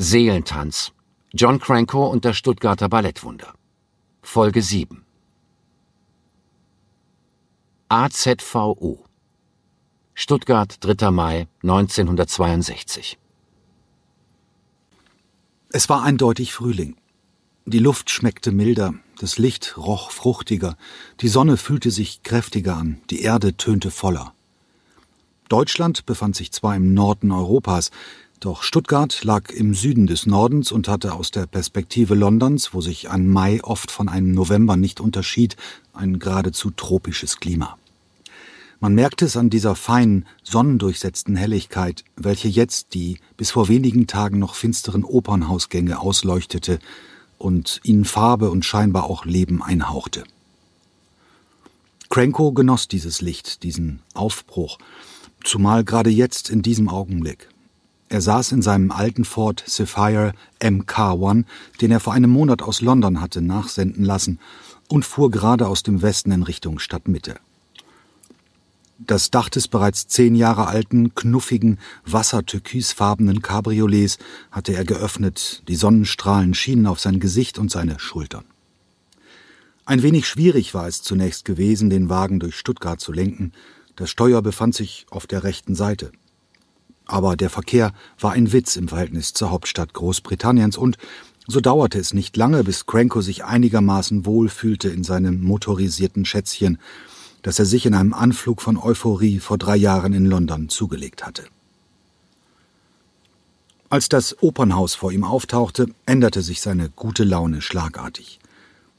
Seelentanz. John Cranko und das Stuttgarter Ballettwunder. Folge 7. AZVO. Stuttgart, 3. Mai 1962. Es war eindeutig Frühling. Die Luft schmeckte milder, das Licht roch fruchtiger, die Sonne fühlte sich kräftiger an, die Erde tönte voller. Deutschland befand sich zwar im Norden Europas, doch Stuttgart lag im Süden des Nordens und hatte aus der Perspektive Londons, wo sich ein Mai oft von einem November nicht unterschied, ein geradezu tropisches Klima. Man merkte es an dieser feinen, sonnendurchsetzten Helligkeit, welche jetzt die bis vor wenigen Tagen noch finsteren Opernhausgänge ausleuchtete und ihnen Farbe und scheinbar auch Leben einhauchte. Cranko genoss dieses Licht, diesen Aufbruch, zumal gerade jetzt in diesem Augenblick. Er saß in seinem alten Ford Sapphire MK1, den er vor einem Monat aus London hatte nachsenden lassen, und fuhr gerade aus dem Westen in Richtung Stadtmitte. Das Dach des bereits zehn Jahre alten, knuffigen, wassertürkisfarbenen Cabriolets hatte er geöffnet, die Sonnenstrahlen schienen auf sein Gesicht und seine Schultern. Ein wenig schwierig war es zunächst gewesen, den Wagen durch Stuttgart zu lenken, das Steuer befand sich auf der rechten Seite. Aber der Verkehr war ein Witz im Verhältnis zur Hauptstadt Großbritanniens und so dauerte es nicht lange, bis Cranko sich einigermaßen wohl fühlte in seinem motorisierten Schätzchen, das er sich in einem Anflug von Euphorie vor drei Jahren in London zugelegt hatte. Als das Opernhaus vor ihm auftauchte, änderte sich seine gute Laune schlagartig.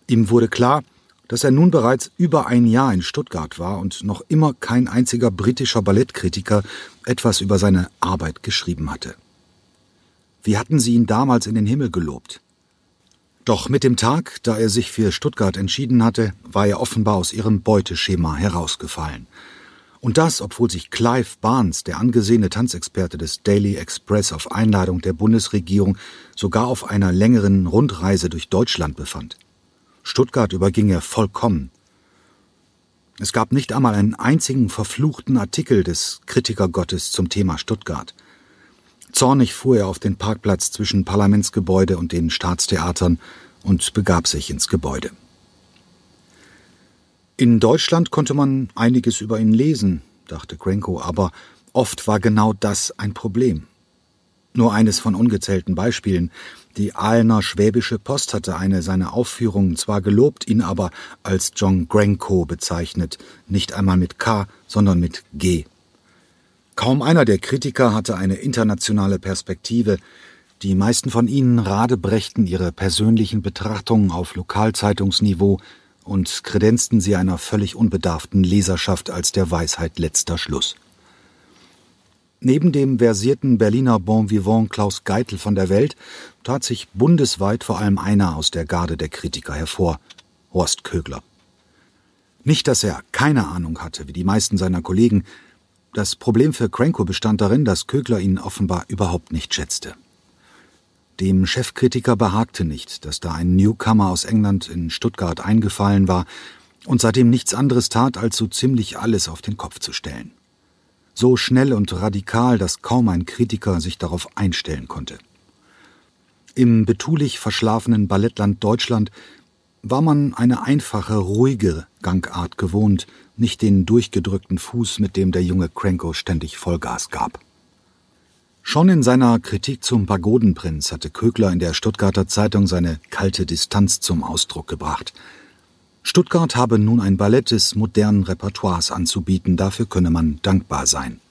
Ihm wurde klar, dass er nun bereits über ein Jahr in Stuttgart war und noch immer kein einziger britischer Ballettkritiker etwas über seine Arbeit geschrieben hatte. Wie hatten sie ihn damals in den Himmel gelobt? Doch mit dem Tag, da er sich für Stuttgart entschieden hatte, war er offenbar aus ihrem Beuteschema herausgefallen. Und das, obwohl sich Clive Barnes, der angesehene Tanzexperte des Daily Express, auf Einladung der Bundesregierung sogar auf einer längeren Rundreise durch Deutschland befand. Stuttgart überging er vollkommen. Es gab nicht einmal einen einzigen verfluchten Artikel des Kritikergottes zum Thema Stuttgart. Zornig fuhr er auf den Parkplatz zwischen Parlamentsgebäude und den Staatstheatern und begab sich ins Gebäude. In Deutschland konnte man einiges über ihn lesen, dachte Cranko, aber oft war genau das ein Problem. Nur eines von ungezählten Beispielen. Die Ahlner Schwäbische Post hatte eine seiner Aufführungen zwar gelobt, ihn aber als John Granko bezeichnet, nicht einmal mit K, sondern mit G. Kaum einer der Kritiker hatte eine internationale Perspektive, die meisten von ihnen radebrächten ihre persönlichen Betrachtungen auf Lokalzeitungsniveau und kredenzten sie einer völlig unbedarften Leserschaft als der Weisheit letzter Schluss. Neben dem versierten Berliner Bon Vivant Klaus Geitel von der Welt tat sich bundesweit vor allem einer aus der Garde der Kritiker hervor, Horst Kögler. Nicht, dass er keine Ahnung hatte, wie die meisten seiner Kollegen. Das Problem für Cranko bestand darin, dass Kögler ihn offenbar überhaupt nicht schätzte. Dem Chefkritiker behagte nicht, dass da ein Newcomer aus England in Stuttgart eingefallen war und seitdem nichts anderes tat, als so ziemlich alles auf den Kopf zu stellen so schnell und radikal, dass kaum ein Kritiker sich darauf einstellen konnte. Im betulich verschlafenen Ballettland Deutschland war man eine einfache, ruhige Gangart gewohnt, nicht den durchgedrückten Fuß, mit dem der junge Cranko ständig Vollgas gab. Schon in seiner Kritik zum Pagodenprinz hatte Kögler in der Stuttgarter Zeitung seine kalte Distanz zum Ausdruck gebracht – Stuttgart habe nun ein Ballett des modernen Repertoires anzubieten, dafür könne man dankbar sein.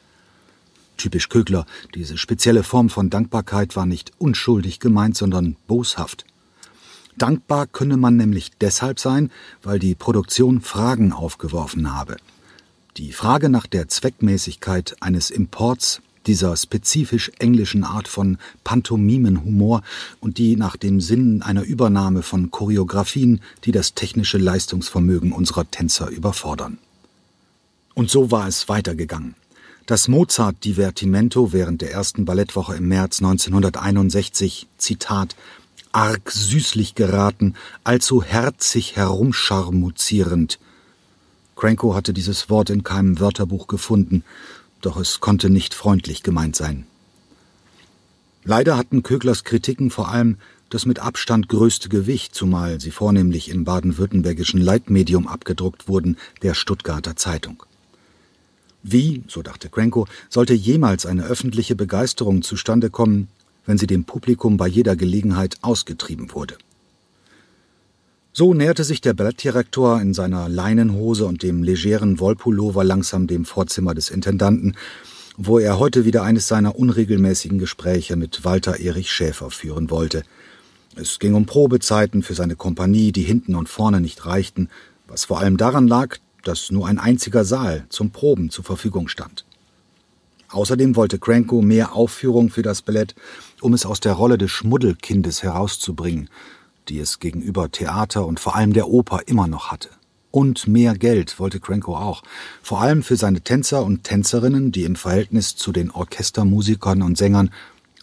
Typisch Kögler, diese spezielle Form von Dankbarkeit war nicht unschuldig gemeint, sondern boshaft. Dankbar könne man nämlich deshalb sein, weil die Produktion Fragen aufgeworfen habe. Die Frage nach der Zweckmäßigkeit eines Imports dieser spezifisch englischen Art von Pantomimenhumor und die nach dem Sinn einer Übernahme von Choreografien, die das technische Leistungsvermögen unserer Tänzer überfordern. Und so war es weitergegangen. Das Mozart-Divertimento während der ersten Ballettwoche im März 1961, Zitat, arg süßlich geraten, allzu herzig herumscharmuzierend. Cranko hatte dieses Wort in keinem Wörterbuch gefunden, doch es konnte nicht freundlich gemeint sein. Leider hatten Köglers Kritiken vor allem das mit Abstand größte Gewicht, zumal sie vornehmlich im baden-württembergischen Leitmedium abgedruckt wurden, der Stuttgarter Zeitung. Wie, so dachte Krenko, sollte jemals eine öffentliche Begeisterung zustande kommen, wenn sie dem Publikum bei jeder Gelegenheit ausgetrieben wurde? So näherte sich der Ballettdirektor in seiner Leinenhose und dem legeren Wollpullover langsam dem Vorzimmer des Intendanten, wo er heute wieder eines seiner unregelmäßigen Gespräche mit Walter Erich Schäfer führen wollte – es ging um Probezeiten für seine Kompanie, die hinten und vorne nicht reichten, was vor allem daran lag, dass nur ein einziger Saal zum Proben zur Verfügung stand. Außerdem wollte Cranko mehr Aufführung für das Ballett, um es aus der Rolle des Schmuddelkindes herauszubringen, die es gegenüber Theater und vor allem der Oper immer noch hatte. Und mehr Geld wollte Cranko auch, vor allem für seine Tänzer und Tänzerinnen, die im Verhältnis zu den Orchestermusikern und Sängern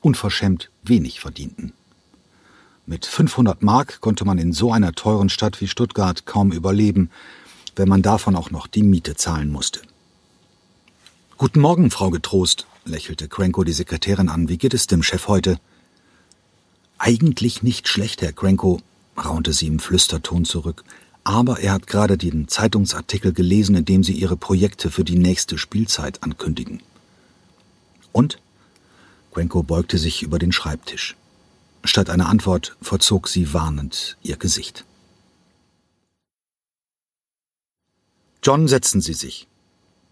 unverschämt wenig verdienten. Mit 500 Mark konnte man in so einer teuren Stadt wie Stuttgart kaum überleben, wenn man davon auch noch die Miete zahlen musste. Guten Morgen, Frau Getrost, lächelte Cranko die Sekretärin an. Wie geht es dem Chef heute? Eigentlich nicht schlecht, Herr Cranko, raunte sie im Flüsterton zurück. Aber er hat gerade den Zeitungsartikel gelesen, in dem Sie Ihre Projekte für die nächste Spielzeit ankündigen. Und? Cranko beugte sich über den Schreibtisch. Statt einer Antwort verzog sie warnend ihr Gesicht. John, setzen Sie sich.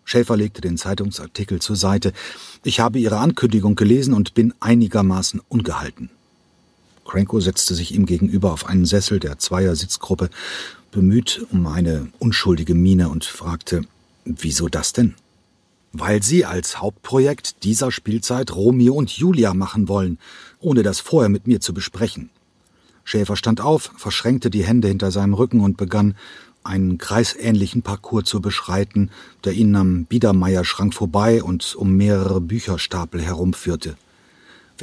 Schäfer legte den Zeitungsartikel zur Seite. Ich habe Ihre Ankündigung gelesen und bin einigermaßen ungehalten. Cranko setzte sich ihm gegenüber auf einen Sessel der Zweier-Sitzgruppe, bemüht um eine unschuldige Miene und fragte, wieso das denn? Weil Sie als Hauptprojekt dieser Spielzeit Romeo und Julia machen wollen, ohne das vorher mit mir zu besprechen. Schäfer stand auf, verschränkte die Hände hinter seinem Rücken und begann, einen kreisähnlichen Parcours zu beschreiten, der ihn am Biedermeierschrank vorbei und um mehrere Bücherstapel herumführte.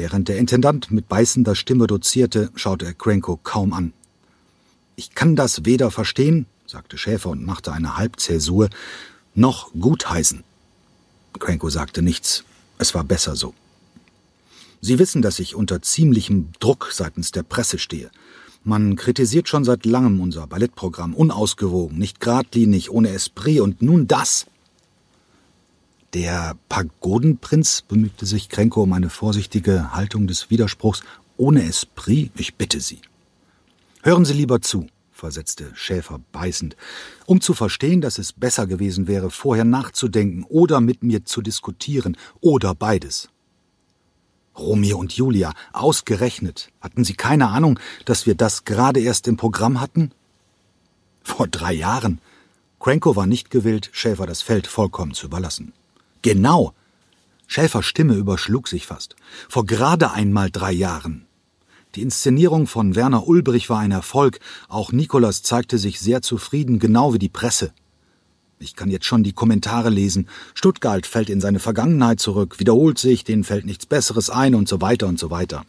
Während der Intendant mit beißender Stimme dozierte, schaute er Cranko kaum an. Ich kann das weder verstehen, sagte Schäfer und machte eine Halbzäsur, noch gutheißen. Cranko sagte nichts. Es war besser so. Sie wissen, dass ich unter ziemlichem Druck seitens der Presse stehe. Man kritisiert schon seit langem unser Ballettprogramm, unausgewogen, nicht geradlinig, ohne Esprit, und nun das. Der Pagodenprinz bemühte sich Kränko um eine vorsichtige Haltung des Widerspruchs. Ohne Esprit, ich bitte Sie. Hören Sie lieber zu, versetzte Schäfer beißend, um zu verstehen, dass es besser gewesen wäre, vorher nachzudenken oder mit mir zu diskutieren, oder beides. Romeo und Julia, ausgerechnet. Hatten Sie keine Ahnung, dass wir das gerade erst im Programm hatten? Vor drei Jahren. Cranko war nicht gewillt, Schäfer das Feld vollkommen zu überlassen. Genau. Schäfers Stimme überschlug sich fast. Vor gerade einmal drei Jahren. Die Inszenierung von Werner Ulbrich war ein Erfolg. Auch Nikolas zeigte sich sehr zufrieden, genau wie die Presse. Ich kann jetzt schon die Kommentare lesen. Stuttgart fällt in seine Vergangenheit zurück, wiederholt sich, denen fällt nichts Besseres ein und so weiter und so weiter.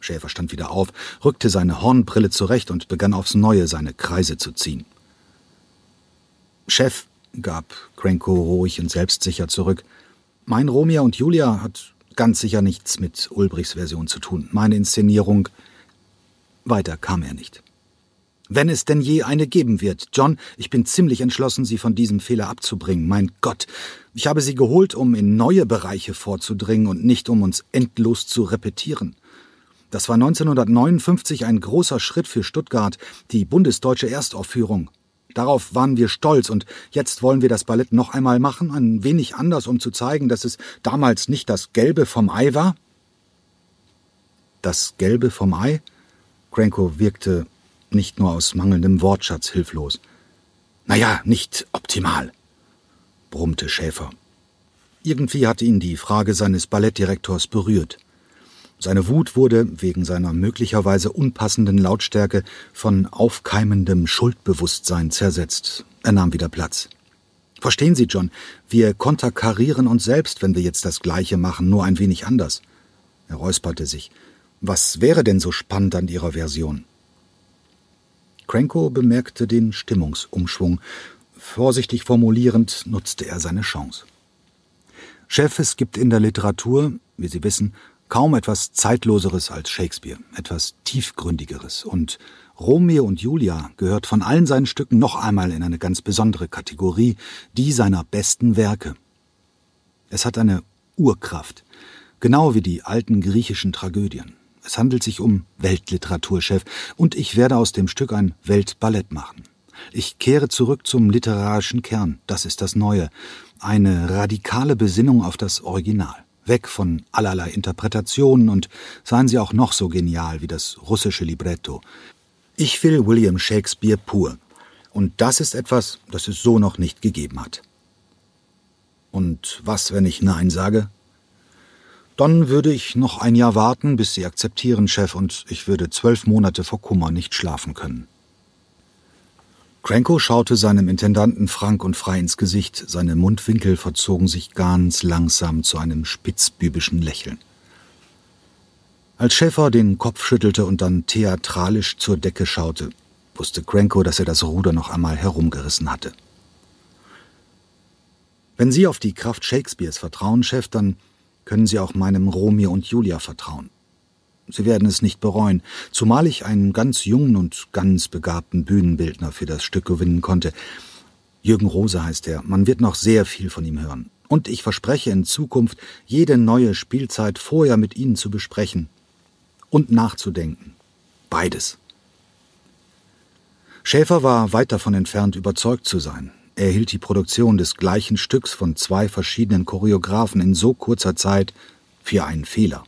Schäfer stand wieder auf, rückte seine Hornbrille zurecht und begann aufs Neue seine Kreise zu ziehen. Chef, gab Cranko ruhig und selbstsicher zurück, mein Romeo und Julia hat ganz sicher nichts mit Ulbrichs Version zu tun. Meine Inszenierung. Weiter kam er nicht. Wenn es denn je eine geben wird. John, ich bin ziemlich entschlossen, Sie von diesem Fehler abzubringen. Mein Gott, ich habe Sie geholt, um in neue Bereiche vorzudringen und nicht um uns endlos zu repetieren. Das war 1959 ein großer Schritt für Stuttgart, die bundesdeutsche Erstaufführung. Darauf waren wir stolz und jetzt wollen wir das Ballett noch einmal machen, ein wenig anders, um zu zeigen, dass es damals nicht das Gelbe vom Ei war? Das Gelbe vom Ei? Cranko wirkte nicht nur aus mangelndem Wortschatz hilflos. Naja, nicht optimal, brummte Schäfer. Irgendwie hatte ihn die Frage seines Ballettdirektors berührt. Seine Wut wurde wegen seiner möglicherweise unpassenden Lautstärke von aufkeimendem Schuldbewusstsein zersetzt. Er nahm wieder Platz. Verstehen Sie, John, wir konterkarieren uns selbst, wenn wir jetzt das Gleiche machen, nur ein wenig anders. Er räusperte sich. Was wäre denn so spannend an Ihrer Version? Cranko bemerkte den Stimmungsumschwung. Vorsichtig formulierend nutzte er seine Chance. Chef, es gibt in der Literatur, wie Sie wissen, Kaum etwas Zeitloseres als Shakespeare, etwas Tiefgründigeres. Und Romeo und Julia gehört von allen seinen Stücken noch einmal in eine ganz besondere Kategorie, die seiner besten Werke. Es hat eine Urkraft, genau wie die alten griechischen Tragödien. Es handelt sich um Weltliteraturchef, und ich werde aus dem Stück ein Weltballett machen. Ich kehre zurück zum literarischen Kern, das ist das Neue, eine radikale Besinnung auf das Original. Weg von allerlei Interpretationen und seien sie auch noch so genial wie das russische Libretto. Ich will William Shakespeare pur. Und das ist etwas, das es so noch nicht gegeben hat. Und was, wenn ich Nein sage? Dann würde ich noch ein Jahr warten, bis Sie akzeptieren, Chef, und ich würde zwölf Monate vor Kummer nicht schlafen können. Cranko schaute seinem Intendanten frank und frei ins Gesicht, seine Mundwinkel verzogen sich ganz langsam zu einem spitzbübischen Lächeln. Als Schäfer den Kopf schüttelte und dann theatralisch zur Decke schaute, wusste Cranko, dass er das Ruder noch einmal herumgerissen hatte. Wenn Sie auf die Kraft Shakespeares vertrauen, Chef, dann können Sie auch meinem Romeo und Julia vertrauen. Sie werden es nicht bereuen, zumal ich einen ganz jungen und ganz begabten Bühnenbildner für das Stück gewinnen konnte. Jürgen Rose heißt er, man wird noch sehr viel von ihm hören. Und ich verspreche in Zukunft, jede neue Spielzeit vorher mit Ihnen zu besprechen und nachzudenken. Beides. Schäfer war weit davon entfernt, überzeugt zu sein. Er hielt die Produktion des gleichen Stücks von zwei verschiedenen Choreografen in so kurzer Zeit für einen Fehler.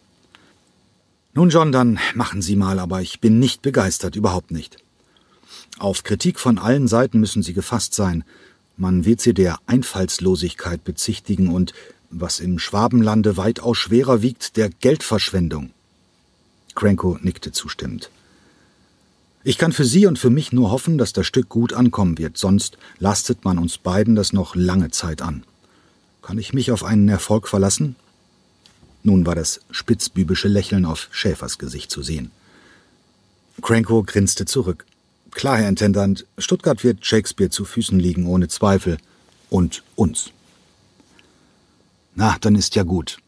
Nun, John, dann machen Sie mal, aber ich bin nicht begeistert, überhaupt nicht. Auf Kritik von allen Seiten müssen Sie gefasst sein. Man wird Sie der Einfallslosigkeit bezichtigen und, was im Schwabenlande weitaus schwerer wiegt, der Geldverschwendung. Cranko nickte zustimmend. Ich kann für Sie und für mich nur hoffen, dass das Stück gut ankommen wird, sonst lastet man uns beiden das noch lange Zeit an. Kann ich mich auf einen Erfolg verlassen? Nun war das spitzbübische Lächeln auf Schäfers Gesicht zu sehen. Cranko grinste zurück. Klar, Herr Intendant, Stuttgart wird Shakespeare zu Füßen liegen, ohne Zweifel. Und uns. Na, dann ist ja gut.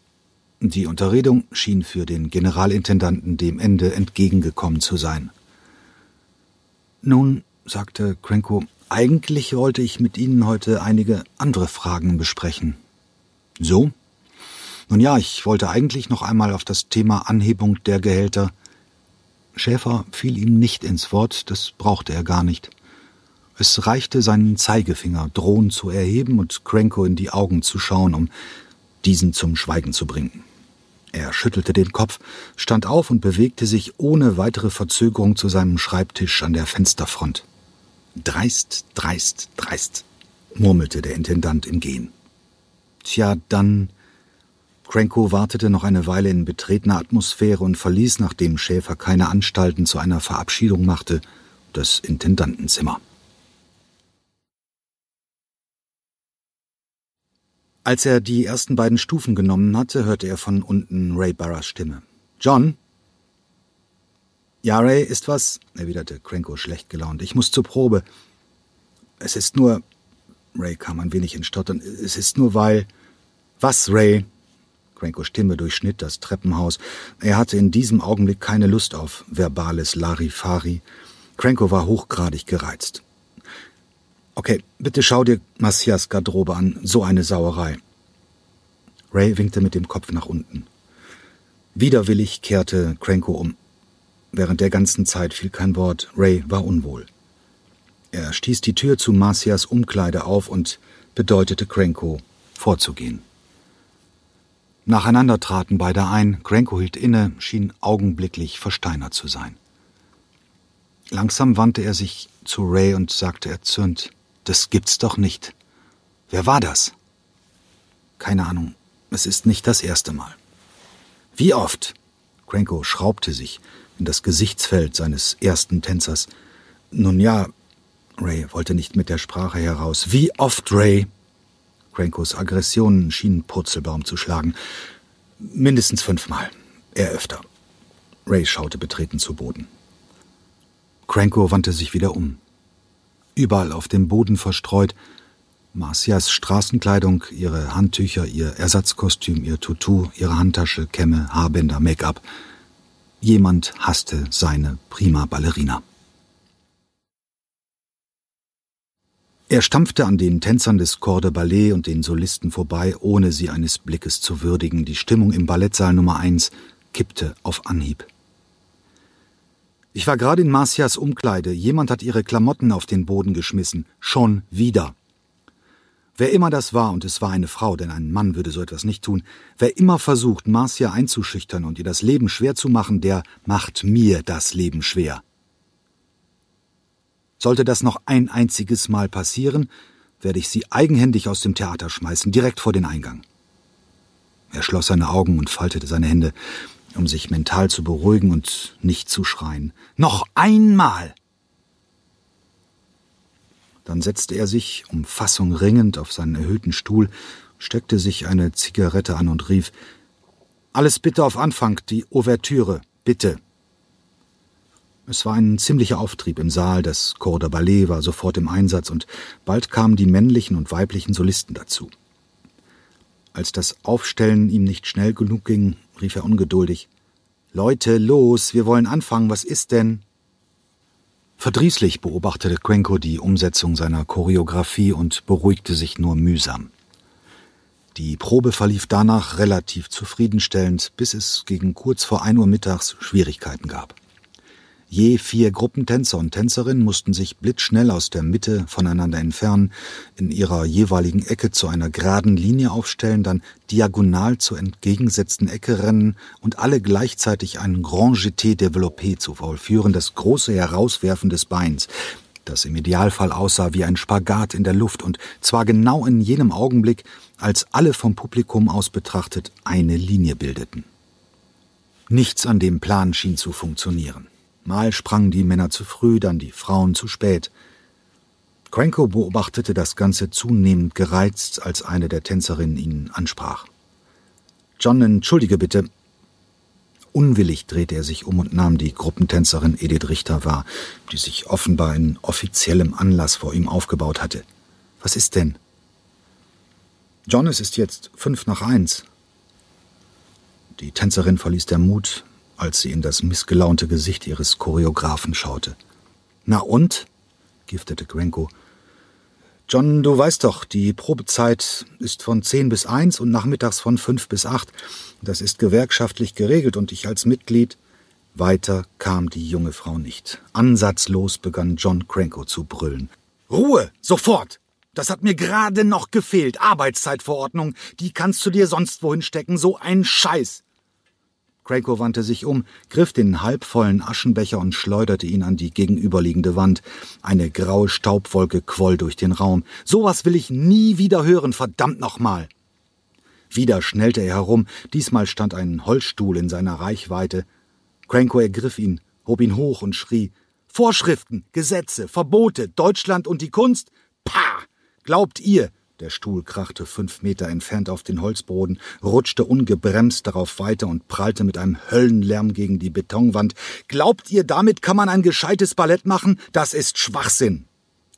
Die Unterredung schien für den Generalintendanten dem Ende entgegengekommen zu sein. Nun, sagte Cranko, eigentlich wollte ich mit Ihnen heute einige andere Fragen besprechen. So? Nun ja, ich wollte eigentlich noch einmal auf das Thema Anhebung der Gehälter. Schäfer fiel ihm nicht ins Wort, das brauchte er gar nicht. Es reichte, seinen Zeigefinger drohend zu erheben und Cranko in die Augen zu schauen, um diesen zum Schweigen zu bringen. Er schüttelte den Kopf, stand auf und bewegte sich ohne weitere Verzögerung zu seinem Schreibtisch an der Fensterfront. Dreist, dreist, dreist, murmelte der Intendant im Gehen. Tja, dann Cranko wartete noch eine Weile in betretener Atmosphäre und verließ, nachdem Schäfer keine Anstalten zu einer Verabschiedung machte, das Intendantenzimmer. Als er die ersten beiden Stufen genommen hatte, hörte er von unten Ray Barras Stimme. John? Ja, Ray, ist was? erwiderte Cranko schlecht gelaunt. Ich muss zur Probe. Es ist nur. Ray kam ein wenig in Stottern. Es ist nur weil. Was, Ray? Crankos Stimme durchschnitt das Treppenhaus. Er hatte in diesem Augenblick keine Lust auf verbales Larifari. Cranko war hochgradig gereizt. Okay, bitte schau dir Macias Garderobe an. So eine Sauerei. Ray winkte mit dem Kopf nach unten. Widerwillig kehrte Cranko um. Während der ganzen Zeit fiel kein Wort. Ray war unwohl. Er stieß die Tür zu Marcias Umkleide auf und bedeutete Cranko, vorzugehen. Nacheinander traten beide ein, Cranko hielt inne, schien augenblicklich versteinert zu sein. Langsam wandte er sich zu Ray und sagte erzürnt, das gibt's doch nicht. Wer war das? Keine Ahnung, es ist nicht das erste Mal. Wie oft? Cranko schraubte sich in das Gesichtsfeld seines ersten Tänzers. Nun ja, Ray wollte nicht mit der Sprache heraus. Wie oft, Ray? Crankos Aggressionen schienen Purzelbaum zu schlagen. Mindestens fünfmal. Er öfter. Ray schaute betreten zu Boden. Cranko wandte sich wieder um. Überall auf dem Boden verstreut Marcias Straßenkleidung, ihre Handtücher, ihr Ersatzkostüm, ihr Tutu, ihre Handtasche, Kämme, Haarbänder, Make-up. Jemand hasste seine prima Ballerina. Er stampfte an den Tänzern des Corps de Ballet und den Solisten vorbei, ohne sie eines Blickes zu würdigen. Die Stimmung im Ballettsaal Nummer eins kippte auf Anhieb. Ich war gerade in Marcias Umkleide. Jemand hat ihre Klamotten auf den Boden geschmissen. Schon wieder. Wer immer das war, und es war eine Frau, denn ein Mann würde so etwas nicht tun, wer immer versucht, Marcia einzuschüchtern und ihr das Leben schwer zu machen, der macht mir das Leben schwer. Sollte das noch ein einziges Mal passieren, werde ich sie eigenhändig aus dem Theater schmeißen, direkt vor den Eingang. Er schloss seine Augen und faltete seine Hände, um sich mental zu beruhigen und nicht zu schreien. Noch einmal! Dann setzte er sich, um Fassung ringend, auf seinen erhöhten Stuhl, steckte sich eine Zigarette an und rief Alles bitte auf Anfang, die Ouvertüre, bitte. Es war ein ziemlicher Auftrieb im Saal, das Corps de Ballet war sofort im Einsatz und bald kamen die männlichen und weiblichen Solisten dazu. Als das Aufstellen ihm nicht schnell genug ging, rief er ungeduldig Leute, los, wir wollen anfangen, was ist denn? Verdrießlich beobachtete Quenko die Umsetzung seiner Choreografie und beruhigte sich nur mühsam. Die Probe verlief danach relativ zufriedenstellend, bis es gegen kurz vor ein Uhr mittags Schwierigkeiten gab. Je vier Gruppentänzer und Tänzerinnen mussten sich blitzschnell aus der Mitte voneinander entfernen, in ihrer jeweiligen Ecke zu einer geraden Linie aufstellen, dann diagonal zur entgegengesetzten Ecke rennen und alle gleichzeitig einen Grand Jeté développé zu vollführen, das große Herauswerfen des Beins, das im Idealfall aussah wie ein Spagat in der Luft und zwar genau in jenem Augenblick, als alle vom Publikum aus betrachtet eine Linie bildeten. Nichts an dem Plan schien zu funktionieren. Mal sprangen die Männer zu früh, dann die Frauen zu spät. Quenko beobachtete das Ganze zunehmend gereizt, als eine der Tänzerinnen ihn ansprach. John, entschuldige bitte. Unwillig drehte er sich um und nahm die Gruppentänzerin Edith Richter wahr, die sich offenbar in offiziellem Anlass vor ihm aufgebaut hatte. Was ist denn? John, es ist jetzt fünf nach eins. Die Tänzerin verließ der Mut, als sie in das missgelaunte Gesicht ihres Choreografen schaute. Na und? giftete Grenko. John, du weißt doch, die Probezeit ist von zehn bis eins und nachmittags von fünf bis acht. Das ist gewerkschaftlich geregelt und ich als Mitglied. Weiter kam die junge Frau nicht. Ansatzlos begann John Cranko zu brüllen. Ruhe! Sofort! Das hat mir gerade noch gefehlt. Arbeitszeitverordnung. Die kannst du dir sonst wohin stecken. So ein Scheiß. Craco wandte sich um, griff den halbvollen Aschenbecher und schleuderte ihn an die gegenüberliegende Wand. Eine graue Staubwolke quoll durch den Raum. Sowas will ich nie wieder hören, verdammt nochmal! Wieder schnellte er herum, diesmal stand ein Holzstuhl in seiner Reichweite. Cranko ergriff ihn, hob ihn hoch und schrie Vorschriften, Gesetze, Verbote, Deutschland und die Kunst? Pah! Glaubt ihr, der Stuhl krachte fünf Meter entfernt auf den Holzboden, rutschte ungebremst darauf weiter und prallte mit einem Höllenlärm gegen die Betonwand. Glaubt ihr, damit kann man ein gescheites Ballett machen? Das ist Schwachsinn.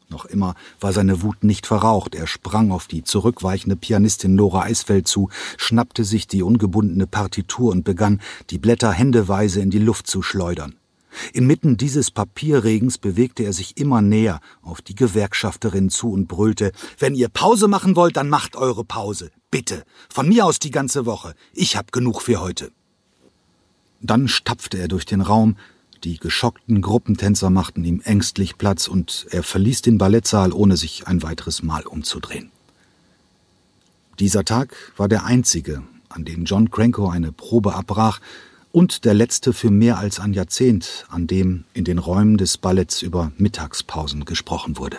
Noch immer war seine Wut nicht verraucht. Er sprang auf die zurückweichende Pianistin Nora Eisfeld zu, schnappte sich die ungebundene Partitur und begann, die Blätter händeweise in die Luft zu schleudern. Inmitten dieses Papierregens bewegte er sich immer näher auf die Gewerkschafterin zu und brüllte Wenn ihr Pause machen wollt, dann macht eure Pause. Bitte. Von mir aus die ganze Woche. Ich hab genug für heute. Dann stapfte er durch den Raum, die geschockten Gruppentänzer machten ihm ängstlich Platz und er verließ den Ballettsaal, ohne sich ein weiteres Mal umzudrehen. Dieser Tag war der einzige, an dem John Cranko eine Probe abbrach und der letzte für mehr als ein Jahrzehnt, an dem in den Räumen des Balletts über Mittagspausen gesprochen wurde.